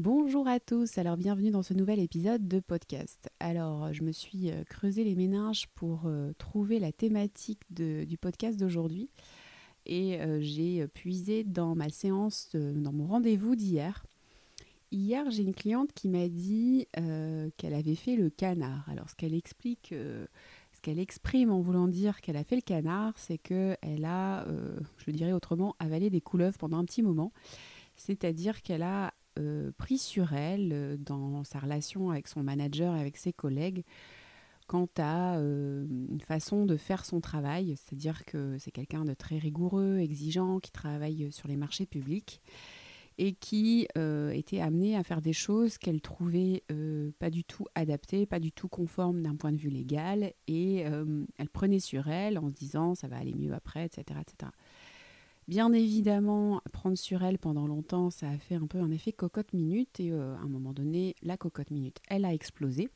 Bonjour à tous, alors bienvenue dans ce nouvel épisode de podcast. Alors je me suis euh, creusé les méninges pour euh, trouver la thématique du podcast d'aujourd'hui et euh, j'ai puisé dans ma séance, dans mon rendez-vous d'hier. Hier j'ai une cliente qui m'a dit qu'elle avait fait le canard. Alors ce qu'elle explique, ce qu'elle exprime en voulant dire qu'elle a fait le canard, c'est qu'elle a, je dirais autrement, avalé des couleuvres pendant un petit moment. C'est-à-dire qu'elle a euh, pris sur elle euh, dans sa relation avec son manager et avec ses collègues quant à euh, une façon de faire son travail, c'est-à-dire que c'est quelqu'un de très rigoureux, exigeant, qui travaille sur les marchés publics et qui était amené à faire des choses qu'elle trouvait pas du tout adaptées, pas du tout conformes d'un point de vue légal, et elle prenait sur elle en se disant ça va aller mieux après, etc. etc. Bien évidemment, prendre sur elle pendant longtemps, ça a fait un peu un effet cocotte minute et euh, à un moment donné, la cocotte minute, elle a explosé.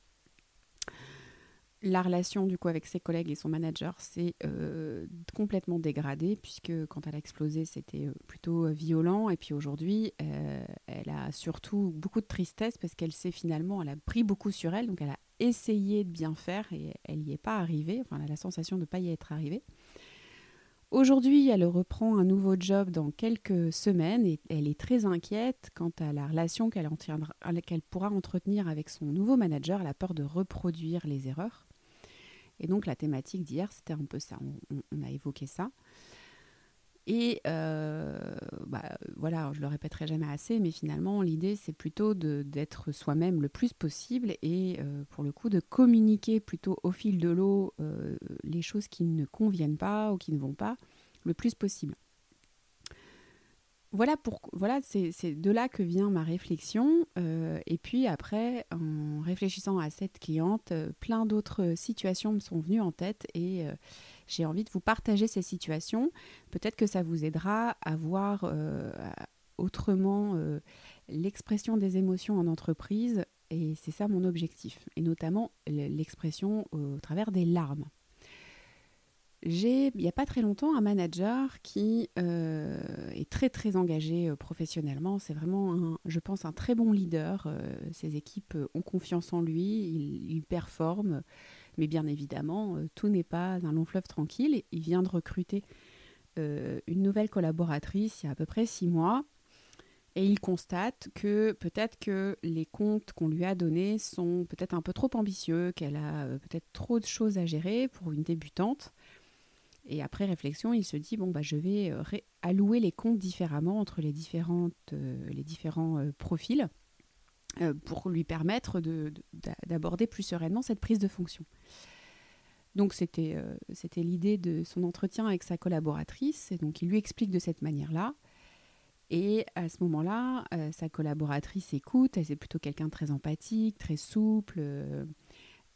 La relation du coup avec ses collègues et son manager s'est euh, complètement dégradée puisque quand elle a explosé, c'était euh, plutôt violent et puis aujourd'hui, elle a surtout beaucoup de tristesse parce qu'elle s'est finalement, elle a pris beaucoup sur elle, donc elle a essayé de bien faire et elle n'y est pas arrivée. Enfin, elle a la sensation de ne pas y être arrivée. Aujourd'hui, elle reprend un nouveau job dans quelques semaines et elle est très inquiète quant à la relation qu'elle pourra entretenir avec son nouveau manager. Elle a peur de reproduire les erreurs. Et donc la thématique d'hier, c'était un peu ça. On, a évoqué ça. Et euh, bah, voilà, je le répéterai jamais assez, mais finalement, l'idée, c'est plutôt d'être soi-même le plus possible et euh, pour le coup, de communiquer plutôt au fil de l'eau euh, les choses qui ne conviennent pas ou qui ne vont pas le plus possible. Voilà, voilà c'est de là que vient ma réflexion. et puis après, en réfléchissant à cette cliente, plein d'autres situations me sont venues en tête et j'ai envie de vous partager ces situations. Peut-être que ça vous aidera à voir euh, autrement euh, l'expression des émotions en entreprise. Et c'est ça mon objectif. Et notamment l'expression au travers des larmes. J'ai, il n'y a pas très longtemps, un manager qui euh, est très très engagé professionnellement. C'est vraiment, je pense, un très bon leader. ses équipes ont confiance en lui, il, il performe. Mais bien évidemment, euh, tout n'est pas un long fleuve tranquille. Il vient de recruter euh, une nouvelle collaboratrice il y a à peu près six mois. Et il constate que peut-être que les comptes qu'on lui a donnés sont peut-être un peu trop ambitieux, qu'elle a euh, peut-être trop de choses à gérer pour une débutante. Et après réflexion, il se dit bon bah je vais allouer les comptes différemment entre les différents profils pour lui permettre d'aborder plus sereinement cette prise de fonction. Donc c'était euh, c'était l'idée de son entretien avec sa collaboratrice, et donc il lui explique de cette manière-là. Et à ce moment-là, euh, sa collaboratrice écoute, elle est plutôt quelqu'un très empathique, très souple,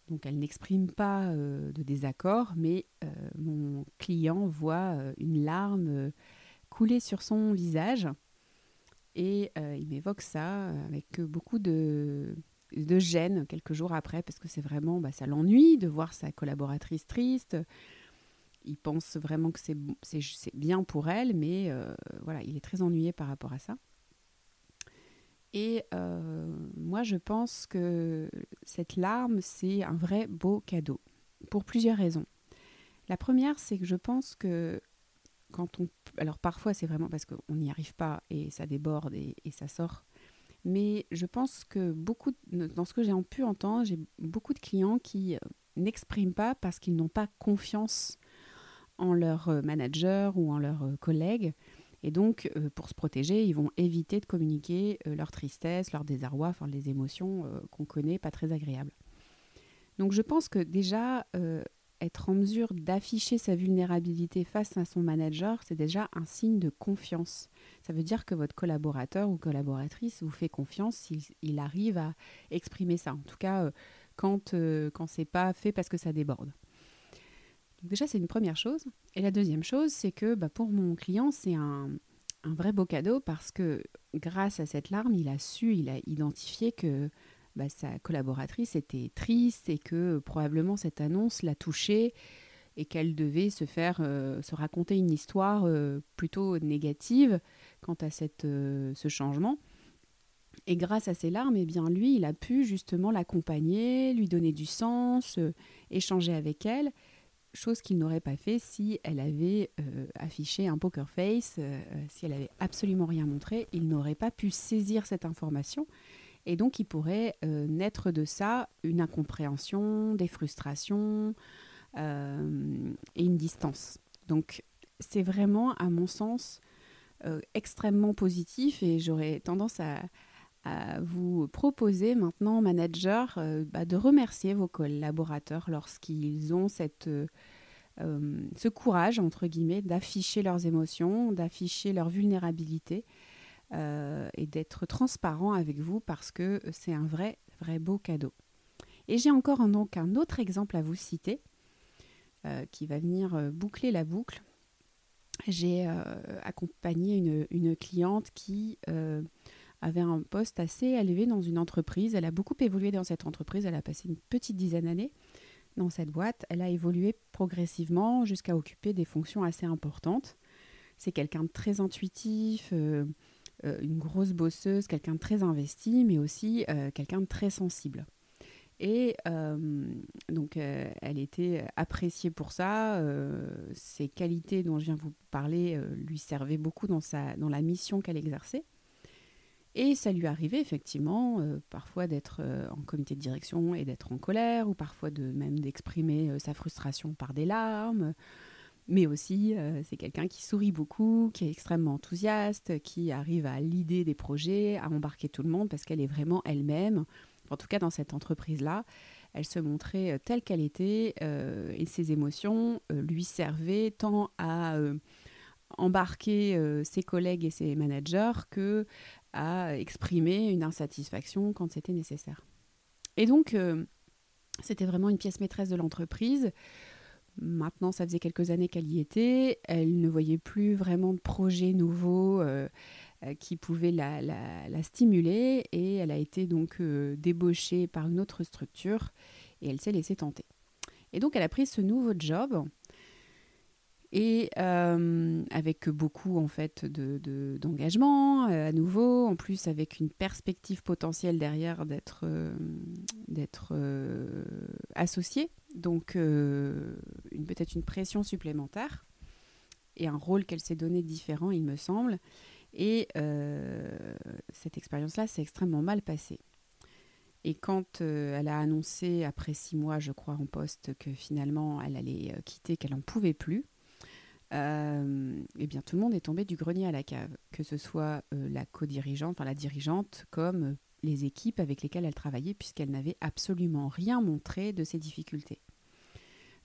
donc elle n'exprime pas de désaccord, mais mon client voit une larme couler sur son visage et euh, il m'évoque ça euh, avec beaucoup de, gêne quelques jours après, parce que c'est vraiment, bah, ça l'ennuie de voir sa collaboratrice triste. Il pense vraiment que c'est bien pour elle, mais euh, voilà, il est très ennuyé par rapport à ça. Et moi, je pense que cette larme, c'est un vrai beau cadeau, pour plusieurs raisons. La première, c'est que je pense que quand on... Alors parfois c'est vraiment parce qu'on n'y arrive pas et ça déborde et, ça sort. Mais je pense que beaucoup, dans ce que j'ai pu entendre, j'ai beaucoup de clients qui euh, n'expriment pas parce qu'ils n'ont pas confiance en leur euh, manager ou en leurs euh, collègues. Et donc, pour se protéger, ils vont éviter de communiquer leur tristesse, leur désarroi, enfin les émotions qu'on connaît, pas très agréables. Donc, je pense que déjà, être en mesure d'afficher sa vulnérabilité face à son manager, c'est déjà un signe de confiance. Ça veut dire que votre collaborateur ou collaboratrice vous fait confiance s'il il arrive à exprimer ça. En tout cas, euh, quand, euh, quand c'est pas fait parce que ça déborde. Déjà, c'est une première chose. Et la deuxième chose, c'est que bah, pour mon client, c'est un, un vrai beau cadeau parce que grâce à cette larme, il a su, il a identifié que bah, sa collaboratrice était triste et que probablement cette annonce l'a touchée et qu'elle devait se faire euh, se raconter une histoire euh, plutôt négative quant à cette, euh, ce changement. Et grâce à ces larmes, eh bien, lui, il a pu justement l'accompagner, lui donner du sens, euh, échanger avec elle, chose qu'il n'aurait pas fait si elle avait euh, affiché un poker face, euh, si elle avait absolument rien montré, il n'aurait pas pu saisir cette information. Et donc, il pourrait naître de ça une incompréhension, des frustrations et une distance. Donc, c'est vraiment, à mon sens, extrêmement positif et j'aurais tendance à, vous proposer maintenant, manager, euh, bah, de remercier vos collaborateurs lorsqu'ils ont cette, euh, euh, ce courage, entre guillemets, d'afficher leurs émotions, d'afficher leur vulnérabilité et d'être transparent avec vous parce que c'est un vrai, vrai beau cadeau. Et j'ai encore un, donc un autre exemple à vous citer qui va venir boucler la boucle. J'ai accompagné une, cliente qui avait un poste assez élevé dans une entreprise. Elle a beaucoup évolué dans cette entreprise. Elle a passé une petite dizaine d'années dans cette boîte. Elle a évolué progressivement jusqu'à occuper des fonctions assez importantes. C'est quelqu'un de très intuitif, euh, euh, une grosse bosseuse, quelqu'un de très investi, mais aussi euh, quelqu'un de très sensible. Et donc, elle était appréciée pour ça. ses qualités dont je viens vous parler lui servaient beaucoup dans, dans la mission qu'elle exerçait. Et ça lui arrivait effectivement euh, parfois d'être euh, en comité de direction et d'être en colère, ou parfois de même d'exprimer euh, sa frustration par des larmes. Mais aussi, c'est quelqu'un qui sourit beaucoup, qui est extrêmement enthousiaste, qui arrive à l'idée des projets, à embarquer tout le monde parce qu'elle est vraiment elle-même. En tout cas, dans cette entreprise-là, elle se montrait telle qu'elle était et ses émotions lui servaient tant à embarquer ses collègues et ses managers que à exprimer une insatisfaction quand c'était nécessaire. Et donc, euh, c'était vraiment une pièce maîtresse de l'entreprise. Maintenant, ça faisait quelques années qu'elle y était. Elle ne voyait plus vraiment de projets nouveaux euh, euh, qui pouvaient la, stimuler et elle a été donc débauchée par une autre structure et elle s'est laissée tenter. Et donc, elle a pris ce nouveau job et euh, avec beaucoup en fait de, d'engagement euh, à nouveau, en plus avec une perspective potentielle derrière d'être euh, d'être donc une, peut-être une pression supplémentaire et un rôle qu'elle s'est donné différent, il me semble. Et cette expérience-là s'est extrêmement mal passée. Et quand elle a annoncé, après six mois, je crois, en poste, que finalement elle allait quitter, qu'elle n'en pouvait plus, euh, eh bien, tout le monde est tombé du grenier à la cave, que ce soit euh, la co-dirigeante, enfin la dirigeante, comme euh, les équipes avec lesquelles elle travaillait, puisqu'elle n'avait absolument rien montré de ses difficultés.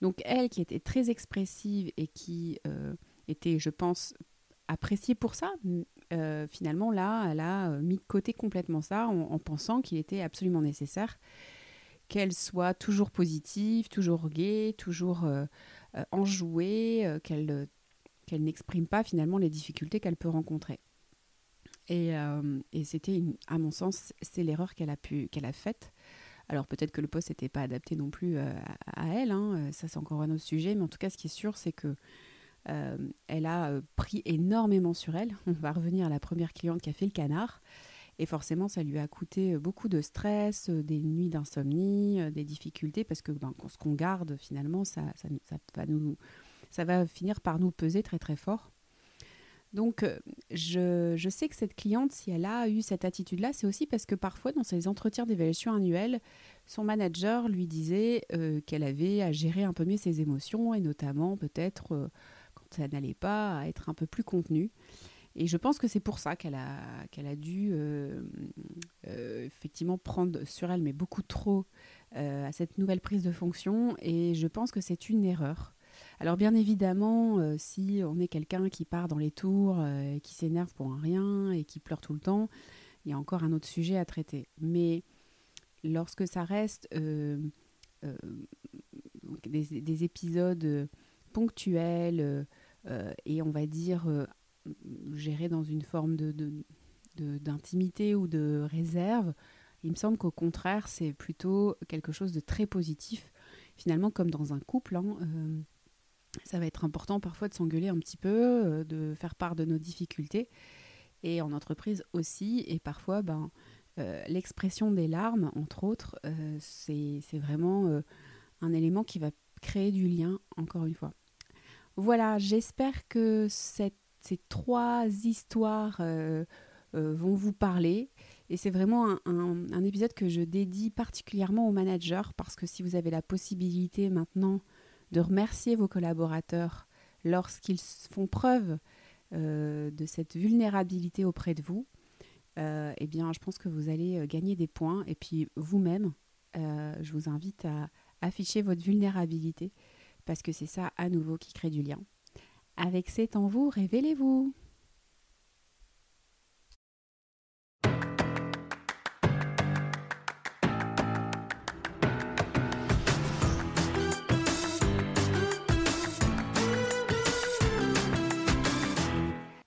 Donc elle, qui était très expressive et qui était, je pense, appréciée pour ça, finalement, là, elle a mis de côté complètement ça en, pensant qu'il était absolument nécessaire qu'elle soit toujours positive, toujours gaie, toujours euh, enjouée, euh, qu'elle euh, n'exprime pas finalement les difficultés qu'elle peut rencontrer. Et, et c'était, à mon sens, c'est l'erreur qu'elle a, qu'elle a faite. Alors peut-être que le poste n'était pas adapté non plus à, elle, hein, ça c'est encore un autre sujet, mais en tout cas ce qui est sûr c'est que elle a pris énormément sur elle. On va revenir à la première cliente qui a fait le canard. Et forcément, ça lui a coûté beaucoup de stress, des nuits d'insomnie, des difficultés, parce que ben, ce qu'on garde, finalement, ça va finir par nous peser très très fort. Donc, je, je, sais que cette cliente, si elle a eu cette attitude-là, c'est aussi parce que parfois, dans ses entretiens d'évaluation annuelle, son manager lui disait qu'elle avait à gérer un peu mieux ses émotions et notamment peut-être quand ça n'allait pas, à être un peu plus contenue. Et je pense que c'est pour ça qu'elle a, dû euh, euh, effectivement prendre sur elle, mais beaucoup trop, euh, à cette nouvelle prise de fonction. Et je pense que c'est une erreur. Alors bien évidemment, si on est quelqu'un qui part dans les tours, qui s'énerve pour un rien et qui pleure tout le temps, il y a encore un autre sujet à traiter. Mais lorsque ça reste des, des, épisodes ponctuels et on va dire gérer dans une forme de, d'intimité ou de réserve. Il me semble qu'au contraire, c'est plutôt quelque chose de très positif. Finalement, comme dans un couple, hein, euh, ça va être important parfois de s'engueuler un petit peu, euh, de faire part de nos difficultés. Et en entreprise aussi. Et parfois, ben, l'expression des larmes, entre autres, c'est vraiment un élément qui va créer du lien, encore une fois. Voilà, j'espère que ces trois histoires vont vous parler. Et c'est vraiment un, épisode que je dédie particulièrement aux managers parce que si vous avez la possibilité maintenant de remercier vos collaborateurs lorsqu'ils font preuve euh, de cette vulnérabilité auprès de vous, euh, eh bien, je pense que vous allez euh, gagner des points. Et puis vous-même, je vous invite à afficher votre vulnérabilité parce que c'est ça à nouveau qui crée du lien. Avec C'est en vous, révélez-vous.